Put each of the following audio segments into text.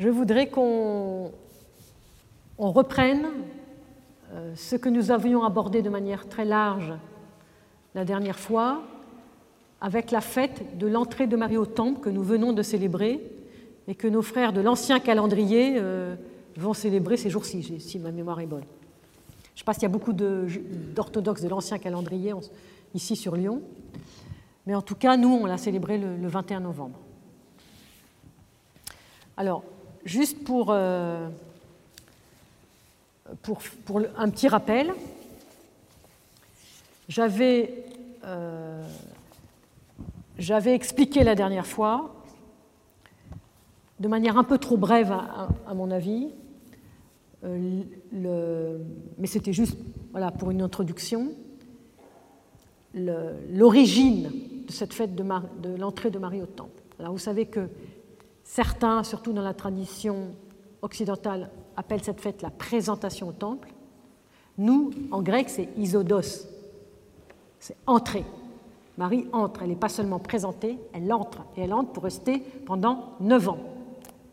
je voudrais qu'on reprenne euh, ce que nous avions abordé de manière très large la dernière fois, avec la fête de l'entrée de Marie au Temple que nous venons de célébrer et que nos frères de l'ancien calendrier euh, vont célébrer ces jours-ci, si ma mémoire est bonne. Je sais qu'il y a beaucoup d'orthodoxes de, l'ancien calendrier ici sur Lyon, mais en tout cas, nous, on l'a célébré le, 21 novembre. Alors, juste pour, euh, pour, un petit rappel, j'avais euh, j'avais expliqué la dernière fois, de manière un peu trop brève à, mon avis, euh, mais c'était juste voilà, pour une introduction, l'origine de cette fête de, de l'entrée de Marie au Temple. Alors vous savez que certains, surtout dans la tradition occidentale, appellent cette fête la présentation au Temple. Nous, en grec, c'est isodos, c'est entrer. Marie entre, elle n'est pas seulement présentée, elle entre, et elle entre pour rester pendant neuf ans,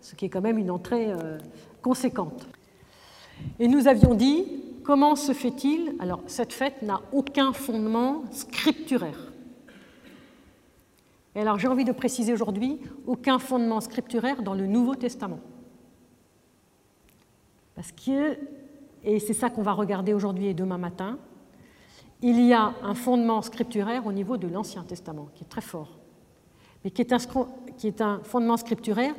ce qui est quand même une entrée euh, conséquente. Et nous avions dit, comment se fait-il? Alors, cette fête n'a aucun fondement scripturaire. Et alors, j'ai envie de préciser aujourd'hui, aucun fondement scripturaire dans le Nouveau Testament. Parce que, et c'est ça qu'on va regarder aujourd'hui et demain matin, il y a un fondement scripturaire au niveau de l'Ancien Testament, qui est très fort, mais qui est un, qui est un fondement scripturaire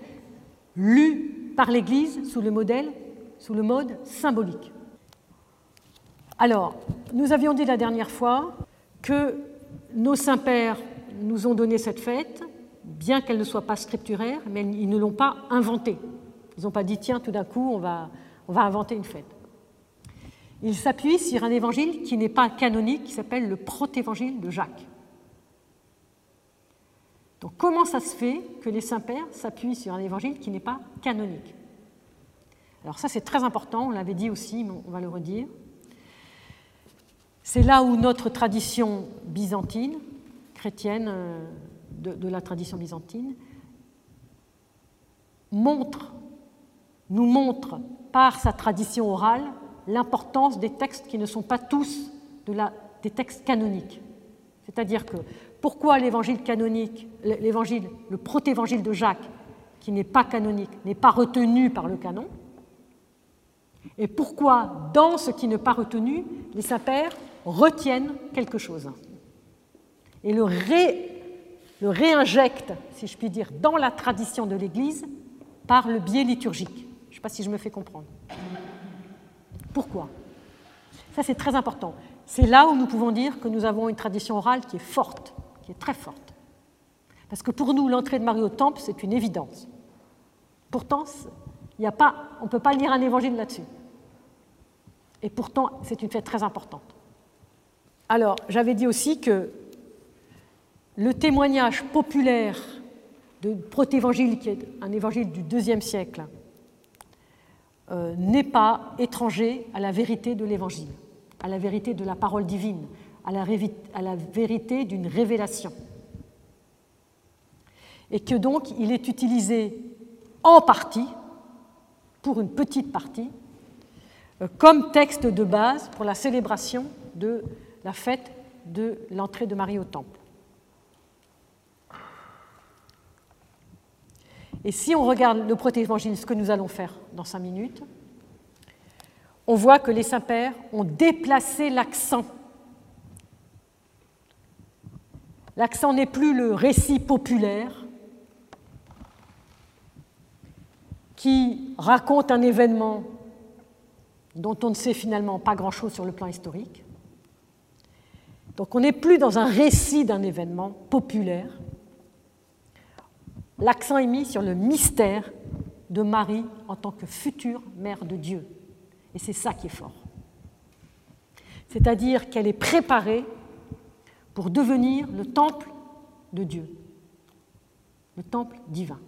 lu par l'Église sous le modèle, sous le mode symbolique. Alors, nous avions dit la dernière fois que nos saints-pères nous ont donné cette fête, bien qu'elle ne soit pas scripturaire, mais ils ne l'ont pas inventée. Ils n'ont pas dit, tiens, tout d'un coup, on va, on va inventer une fête. Il s'appuie sur un évangile qui n'est pas canonique, qui s'appelle le protévangile de Jacques. Donc comment ça se fait que les saints-pères s'appuient sur un évangile qui n'est pas canonique? Alors ça c'est très important, on l'avait dit aussi, mais on va le redire. C'est là où notre tradition byzantine, chrétienne euh, de, la tradition byzantine, nous montre par sa tradition orale l'importance des textes qui ne sont pas tous des textes canoniques. C'est-à-dire que pourquoi l'évangile canonique, l'évangile, le protévangile de Jacques, qui n'est pas canonique, n'est pas retenu par le canon, et pourquoi dans ce qui n'est pas retenu, les saints-pères retiennent quelque chose? Et le, réinjectent, si je puis dire, dans la tradition de l'Église par le biais liturgique. Je ne sais pas si je me fais comprendre. Pourquoi? Ça, c'est très important. C'est là où nous pouvons dire que nous avons une tradition orale qui est forte, qui est très forte. Parce que pour nous, l'entrée de Marie au temple, c'est une évidence. Pourtant, a pas, on ne peut pas lire un évangile là-dessus. Et pourtant, c'est une fête très importante. Alors, j'avais dit aussi que le témoignage populaire de protévangile, qui est un évangile du IIe siècle, euh, n'est pas étranger à la vérité de l'Évangile, à la vérité de la parole divine, à la, vérité d'une révélation. Et que donc il est utilisé en partie, pour une petite partie, euh, comme texte de base pour la célébration de la fête de l'entrée de Marie au Temple. Et si on regarde le protévangile, ce que nous allons faire dans cinq minutes, on voit que les saints-pères ont déplacé l'accent. L'accent n'est plus le récit populaire qui raconte un événement dont on ne sait finalement pas grand-chose sur le plan historique. Donc on n'est plus dans un récit d'un événement populaire, l'accent est mis sur le mystère de Marie en tant que future mère de Dieu. Et c'est ça qui est fort. C'est-à-dire qu'elle est préparée pour devenir le temple de Dieu, le temple divin.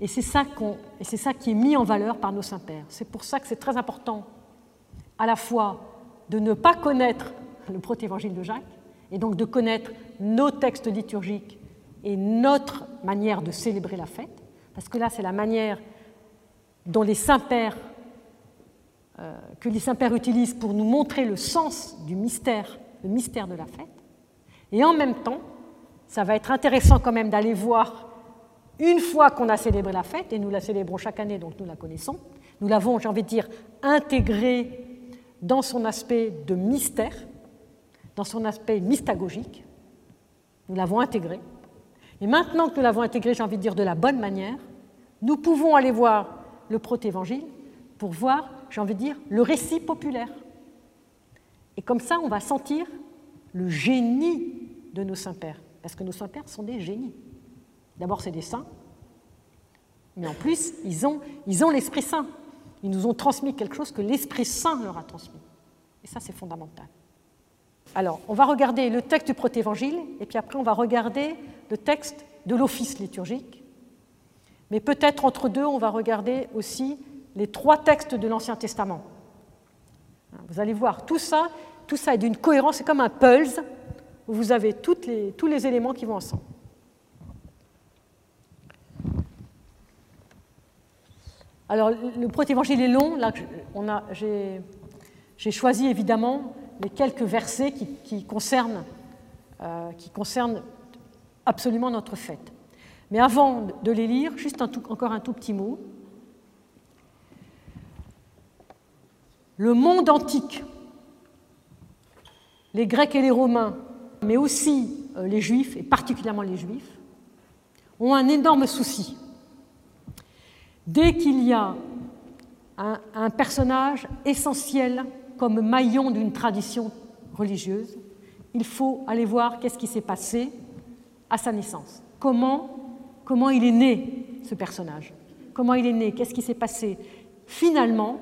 Et c'est ça, qui est mis en valeur par nos saints-pères. C'est pour ça que c'est très important à la fois de ne pas connaître le protévangile de Jacques, et donc de connaître nos textes liturgiques et notre manière de célébrer la fête, parce que là, c'est la manière dont les saints-pères, euh, que les saints-pères utilisent pour nous montrer le sens du mystère, le mystère de la fête. Et en même temps, ça va être intéressant quand même d'aller voir, une fois qu'on a célébré la fête, et nous la célébrons chaque année, donc nous la connaissons, nous l'avons, j'ai envie de dire, intégrée dans son aspect de mystère, dans son aspect mystagogique. Nous l'avons intégrée. Et maintenant que nous l'avons intégrée, j'ai envie de dire, de la bonne manière, nous pouvons aller voir le protévangile pour voir, j'ai envie de dire, le récit populaire. Et comme ça, on va sentir le génie de nos saints-pères, parce que nos saints-pères sont des génies. D'abord, c'est des saints, mais en plus, ils ont ils ont l'Esprit Saint. Ils nous ont transmis quelque chose que l'Esprit Saint leur a transmis. Et ça, c'est fondamental. Alors, on va regarder le texte du protévangile, et puis après, on va regarder le texte de l'office liturgique. Mais peut-être entre deux, on va regarder aussi les trois textes de l'Ancien Testament. Vous allez voir, tout ça, tout ça est d'une cohérence, c'est comme un pulse où vous avez les, tous les éléments qui vont ensemble. Alors, le protévangile est long. Là, j'ai choisi évidemment les quelques versets qui, concernent, euh, qui concernent absolument notre fête. Mais avant de les lire, juste encore un tout petit mot. Le monde antique, les Grecs et les Romains, mais aussi euh, les Juifs, et particulièrement les Juifs, ont un énorme souci. Dès qu'il y a un personnage essentiel comme maillon d'une tradition religieuse, il faut aller voir qu'est-ce qui s'est passé à sa naissance. Comment, comment il est né, ce personnage? Comment il est né? Qu'est-ce qui s'est passé? Finalement,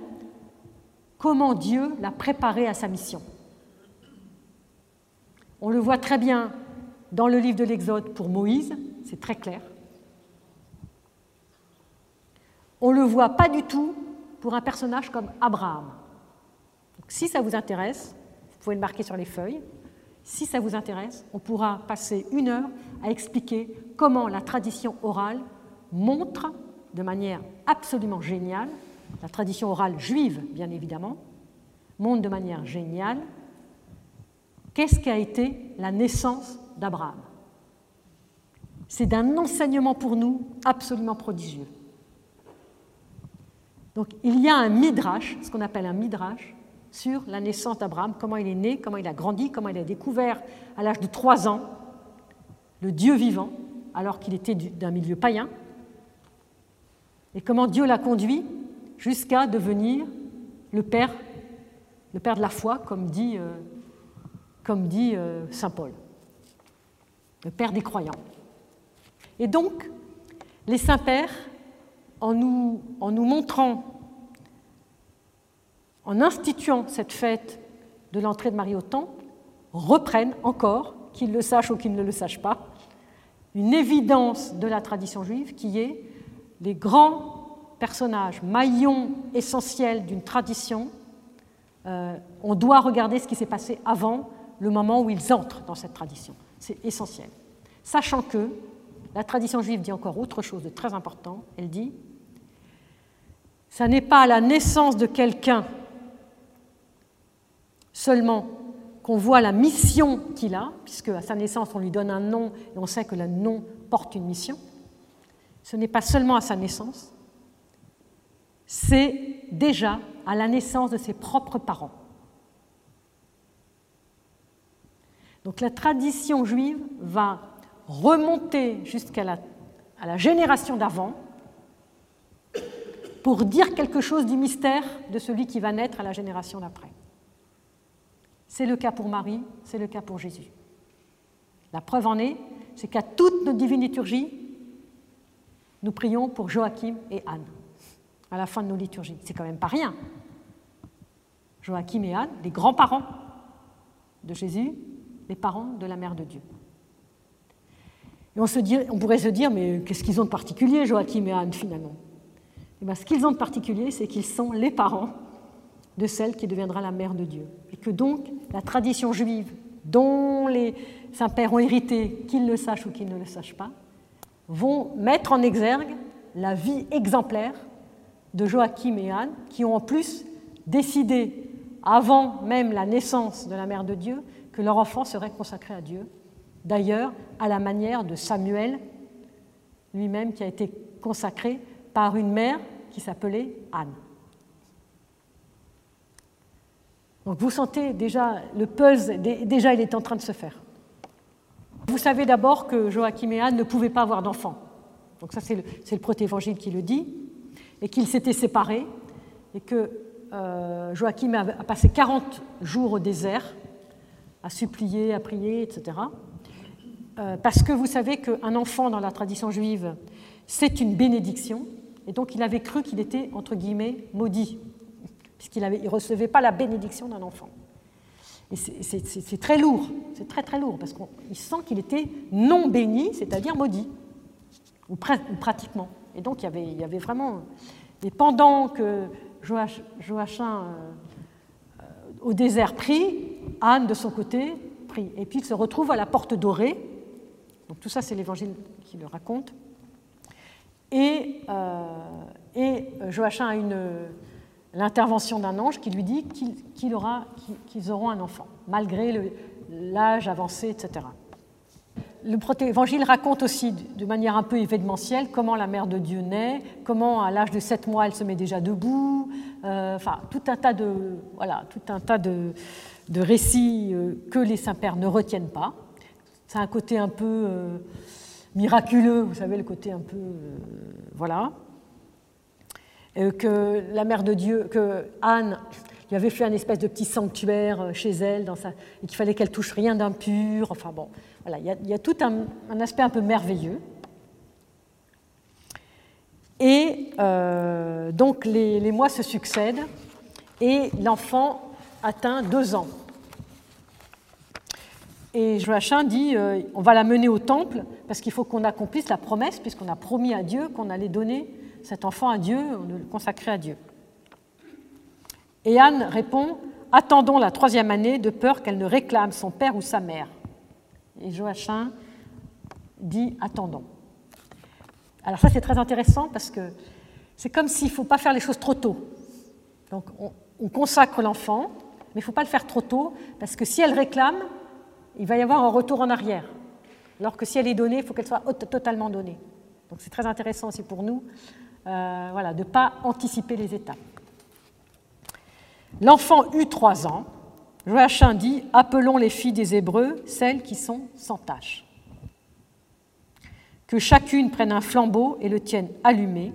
comment Dieu l'a préparé à sa mission. On le voit très bien dans le livre de l'Exode pour Moïse, c'est très clair. On ne le voit pas du tout pour un personnage comme Abraham. Si ça vous intéresse, vous pouvez le marquer sur les feuilles. Si ça vous intéresse, on pourra passer une heure à expliquer comment la tradition orale montre de manière absolument géniale, la tradition orale juive bien évidemment, montre de manière géniale qu'est-ce qu'a été la naissance d'Abraham. C'est d'un enseignement pour nous absolument prodigieux. Donc il y a un midrash, ce qu'on appelle un midrash, sur la naissance d'Abraham, comment il est né, comment il a grandi, comment il a découvert à l'âge de trois ans le Dieu vivant, alors qu'il était d'un milieu païen, et comment Dieu l'a conduit jusqu'à devenir le Père, le Père de la foi, comme dit, euh, euh, Saint Paul, le Père des croyants. Et donc, les saints-pères, en nous montrant en instituant cette fête de l'entrée de Marie au temple, reprennent encore, qu'ils le sachent ou qu'ils ne le sachent pas, une évidence de la tradition juive qui est les grands personnages, maillons essentiels d'une tradition. Euh, on doit regarder ce qui s'est passé avant le moment où ils entrent dans cette tradition. C'est essentiel. Sachant que la tradition juive dit encore autre chose de très important. Elle dit, ça n'est pas la naissance de quelqu'un seulement qu'on voit la mission qu'il a, puisque à sa naissance on lui donne un nom et on sait que le nom porte une mission, ce n'est pas seulement à sa naissance, c'est déjà à la naissance de ses propres parents. Donc la tradition juive va remonter jusqu'à la, génération d'avant pour dire quelque chose du mystère de celui qui va naître à la génération d'après. C'est le cas pour Marie, c'est le cas pour Jésus. La preuve en est, c'est qu'à toute notre divine liturgie, nous prions pour Joachim et Anne, à la fin de nos liturgies. C'est quand même pas rien. Joachim et Anne, les grands-parents de Jésus, les parents de la Mère de Dieu. On, pourrait se dire, mais qu'est-ce qu'ils ont de particulier, Joachim et Anne, finalement? Eh Ce qu'ils ont de particulier, c'est qu'ils sont les parents de celle qui deviendra la mère de Dieu. Et que donc la tradition juive, dont les saints-pères ont hérité, qu'ils le sachent ou qu'ils ne le sachent pas, vont mettre en exergue la vie exemplaire de Joachim et Anne, qui ont en plus décidé, avant même la naissance de la Mère de Dieu, que leur enfant serait consacré à Dieu. D'ailleurs, à la manière de Samuel lui-même, qui a été consacré par une mère qui s'appelait Anne. Donc vous sentez déjà le puzzle, déjà il est en train de se faire. Vous savez d'abord que Joachim et Anne ne pouvaient pas avoir d'enfants. Donc ça c'est le, le protévangile qui le dit, et qu'ils s'étaient séparés, et que euh, Joachim a, passé 40 jours au désert à supplier, à prier, etc. Euh, parce que vous savez qu'un enfant dans la tradition juive, c'est une bénédiction, et donc il avait cru qu'il était, entre guillemets, maudit puisqu'il ne recevait pas la bénédiction d'un enfant. Et c'est très lourd, c'est très très lourd, parce qu'il sent qu'il était non béni, c'est-à-dire maudit, ou, pratiquement. Et donc il y avait, vraiment... Et pendant que Joachim euh, au désert prie, Anne de son côté prie. Et puis il se retrouve à la porte dorée. Donc tout ça c'est l'évangile qui le raconte. Et, euh, et Joachim a une l'intervention d'un ange qui lui dit qu'ils auront un enfant, malgré l'âge avancé, etc. Le évangile raconte aussi de manière un peu événementielle comment la mère de Dieu naît, comment à l'âge de 7 mois elle se met déjà debout, euh, enfin tout un tas de, voilà, tout un tas de, récits euh, que les saints-pères ne retiennent pas. C'est un côté un peu euh, miraculeux, vous savez, le côté un peu. voilà. Euh, que la mère de Dieu, que Anne lui avait fait un espèce de petit sanctuaire euh, chez elle, et qu'il fallait qu'elle touche rien d'impur. Enfin bon, voilà, il y a, tout un, aspect un peu merveilleux. Et euh, donc les, mois se succèdent et l'enfant atteint deux ans. Et Joachim dit on va la mener au temple parce qu'il faut qu'on accomplisse la promesse, puisqu'on a promis à Dieu qu'on allait donner cet enfant à Dieu, on le consacrer à Dieu. Et Anne répond Attendons la troisième année de peur qu'elle ne réclame son père ou sa mère. Et Joachim dit Attendons. Alors, ça, c'est très intéressant parce que c'est comme s'il ne faut pas faire les choses trop tôt. Donc, on, consacre l'enfant, mais il ne faut pas le faire trop tôt parce que si elle réclame, il va y avoir un retour en arrière. Alors que si elle est donnée, il faut qu'elle soit totalement donnée. Donc, c'est très intéressant aussi pour nous euh, voilà, de ne pas anticiper les étapes. L'enfant eut trois ans. Joachim dit Appelons les filles des Hébreux, celles qui sont sans tache. Que chacune prenne un flambeau et le tienne allumé.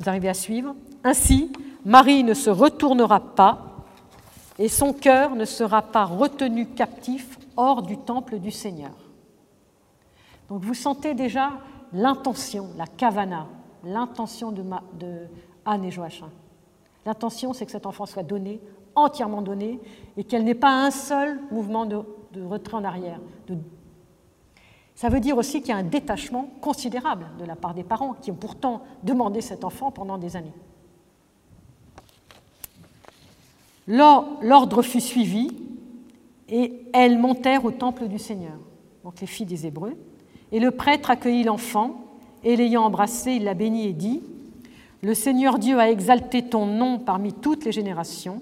Vous arrivez à suivre Ainsi, Marie ne se retournera pas et son cœur ne sera pas retenu captif hors du temple du Seigneur. Donc vous sentez déjà l'intention, la kavana, l'intention de, Anne et Joachim. L'intention, c'est que cet enfant soit donné, entièrement donné, et qu'elle n'ait pas un seul mouvement de, retrait en arrière. Ça veut dire aussi qu'il y a un détachement considérable de la part des parents qui ont pourtant demandé cet enfant pendant des années. L'ordre fut suivi et elles montèrent au temple du Seigneur, donc les filles des Hébreux. Et le prêtre accueillit l'enfant, et l'ayant embrassé, il l'a béni et dit Le Seigneur Dieu a exalté ton nom parmi toutes les générations.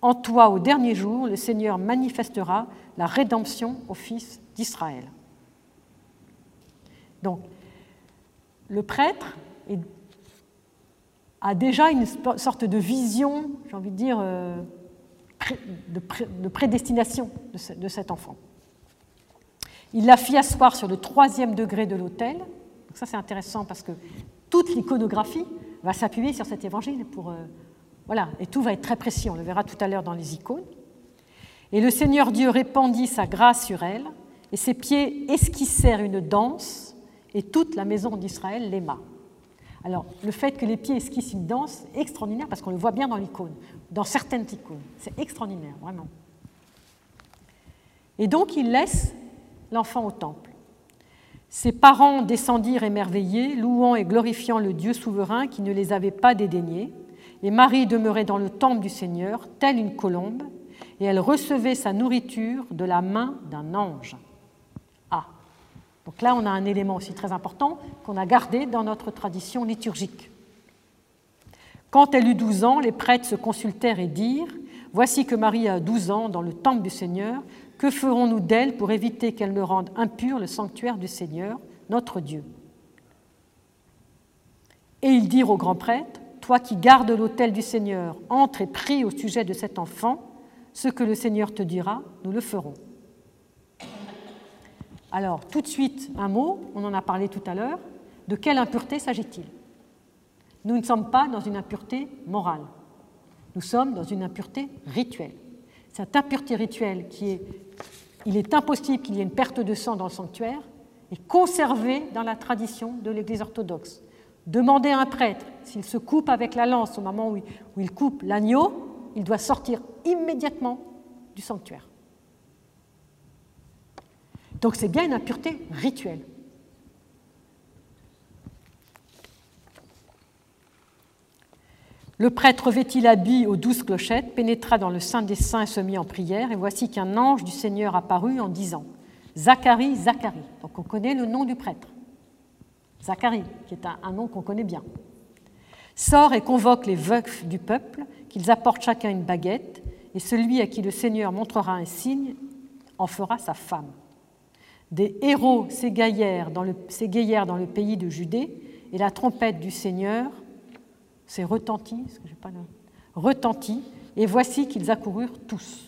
En toi, au dernier jour, le Seigneur manifestera la rédemption au fils d'Israël. Donc, le prêtre a déjà une sorte de vision, j'ai envie de dire, euh, de prédestination de cet enfant. Il la fit asseoir sur le troisième degré de l'autel. Ça, c'est intéressant parce que toute l'iconographie va s'appuyer sur cet évangile. Pour, euh, voilà, et tout va être très précis. On le verra tout à l'heure dans les icônes. Et le Seigneur Dieu répandit sa grâce sur elle, et ses pieds esquissèrent une danse, et toute la maison d'Israël l'aima. Alors, le fait que les pieds esquissent une danse extraordinaire parce qu'on le voit bien dans l'icône, dans certaines icônes. C'est extraordinaire, vraiment. Et donc, il laisse l'enfant au temple. Ses parents descendirent émerveillés, louant et glorifiant le Dieu souverain qui ne les avait pas dédaignés. Et Marie demeurait dans le temple du Seigneur, telle une colombe, et elle recevait sa nourriture de la main d'un ange. Ah Donc là, on a un élément aussi très important qu'on a gardé dans notre tradition liturgique. Quand elle eut 12 ans, les prêtres se consultèrent et dirent Voici que Marie a 12 ans dans le temple du Seigneur. Que ferons-nous d'elle pour éviter qu'elle ne rende impur le sanctuaire du Seigneur, notre Dieu? Et ils dirent au grand prêtre Toi qui gardes l'autel du Seigneur, entre et prie au sujet de cet enfant. Ce que le Seigneur te dira, nous le ferons. Alors, tout de suite, un mot, on en a parlé tout à l'heure. De quelle impureté s'agit-il? Nous ne sommes pas dans une impureté morale. Nous sommes dans une impureté rituelle. Cette impureté rituelle qui est. Il est impossible qu'il y ait une perte de sang dans le sanctuaire est conservée dans la tradition de l'Église orthodoxe. Demandez à un prêtre, s'il se coupe avec la lance au moment où il coupe l'agneau, il doit sortir immédiatement du sanctuaire. Donc c'est bien une impureté rituelle. Le prêtre vêtit l'habit aux douze clochettes, pénétra dans le sein des saints et se mit en prière, et voici qu'un ange du Seigneur apparut en disant Zacharie, Zacharie. Donc on connaît le nom du prêtre. Zacharie, qui est un, nom qu'on connaît bien. Sort et convoque les veufs du peuple, qu'ils apportent chacun une baguette, et celui à qui le Seigneur montrera un signe en fera sa femme. Des héros s'égayèrent dans, dans le pays de Judée, et la trompette du Seigneur pas retentit, et voici qu'ils accoururent tous.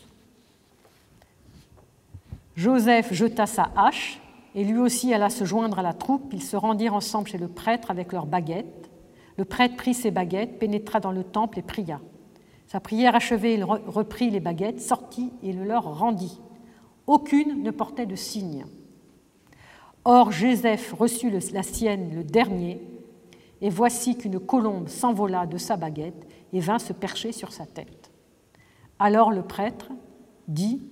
Joseph jeta sa hache, et lui aussi alla se joindre à la troupe. Ils se rendirent ensemble chez le prêtre avec leurs baguettes. Le prêtre prit ses baguettes, pénétra dans le temple et pria. Sa prière achevée, il reprit les baguettes, sortit et le leur rendit. Aucune ne portait de signe. Or Joseph reçut la sienne le dernier, et voici qu'une colombe s'envola de sa baguette et vint se percher sur sa tête. Alors le prêtre dit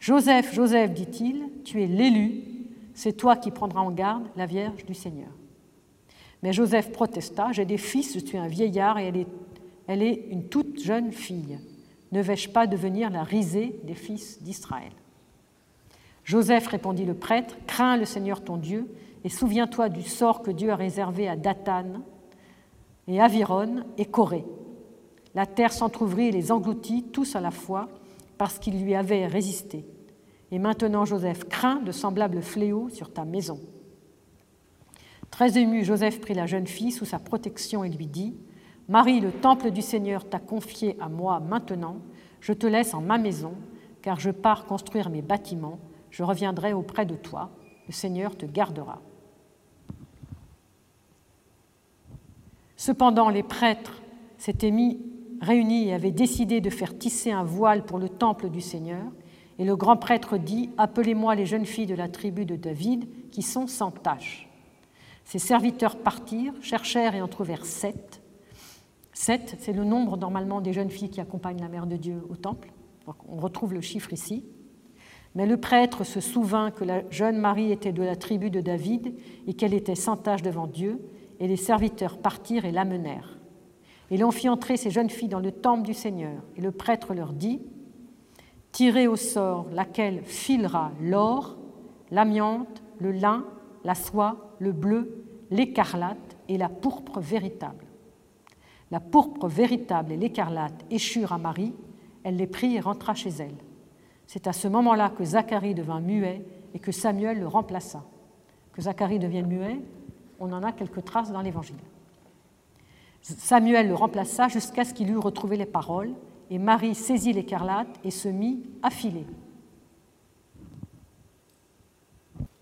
Joseph, Joseph, dit-il, tu es l'élu, c'est toi qui prendras en garde la Vierge du Seigneur. Mais Joseph protesta J'ai des fils, je suis un vieillard et elle est, une toute jeune fille. Ne vais-je pas devenir la risée des fils d'Israël? Joseph, répondit le prêtre, crains le Seigneur ton Dieu et souviens-toi du sort que Dieu a réservé à Dathan et Aviron et Corée. La terre s'entr'ouvrit et les engloutit tous à la fois parce qu'ils lui avaient résisté. Et maintenant Joseph craint de semblables fléaux sur ta maison. Très ému, Joseph prit la jeune fille sous sa protection et lui dit Marie, le temple du Seigneur t'a confié à moi maintenant, je te laisse en ma maison, car je pars construire mes bâtiments je reviendrai auprès de toi, le Seigneur te gardera. Cependant, les prêtres s'étaient mis réunis et avaient décidé de faire tisser un voile pour le temple du Seigneur. Et le grand prêtre dit Appelez-moi les jeunes filles de la tribu de David qui sont sans tache. Ses serviteurs partirent, cherchèrent et en trouvèrent sept. Sept, c'est le nombre normalement des jeunes filles qui accompagnent la Mère de Dieu au temple. on retrouve le chiffre ici. Mais le prêtre se souvint que la jeune Marie était de la tribu de David et qu'elle était sans tâche devant Dieu, et les serviteurs partirent et l'amenèrent. Et l'on fit entrer ces jeunes filles dans le temple du Seigneur, et le prêtre leur dit Tirez au sort laquelle filera l'or, l'amiante, le lin, la soie, le bleu, l'écarlate et la pourpre véritable. La pourpre véritable et l'écarlate échurent à Marie, elle les prit et rentra chez elle. C'est à ce moment-là que Zacharie devint muet et que Samuel le remplaça. Que Zacharie devienne muet, on en a quelques traces dans l'Évangile. Samuel le remplaça jusqu'à ce qu'il eût retrouvé les paroles, et Marie saisit l'écarlate et se mit à filer.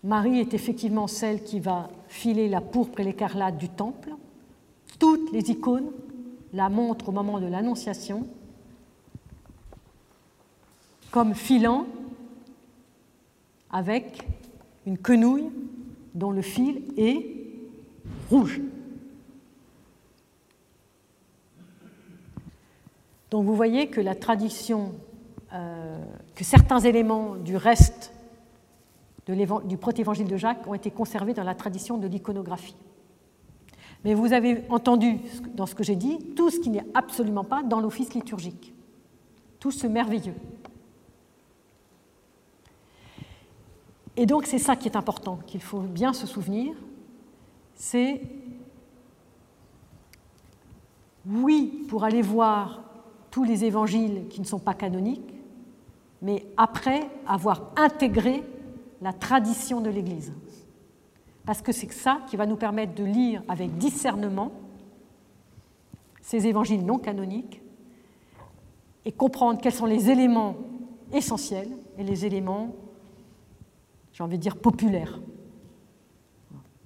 Marie est effectivement celle qui va filer la pourpre et l'écarlate du temple. Toutes les icônes la montrent au moment de l'Annonciation, comme filant avec une quenouille dont le fil est rouge. Donc vous voyez que la tradition, euh, que certains éléments du reste du protévangile de Jacques ont été conservés dans la tradition de l'iconographie. Mais vous avez entendu dans ce que j'ai dit tout ce qui n'est absolument pas dans l'office liturgique, tout ce merveilleux. Et donc c'est ça qui est important, qu'il faut bien se souvenir, c'est oui pour aller voir tous les évangiles qui ne sont pas canoniques, mais après avoir intégré la tradition de l'Église. Parce que c'est ça qui va nous permettre de lire avec discernement ces évangiles non canoniques et comprendre quels sont les éléments essentiels et les éléments, j'ai envie de dire, populaires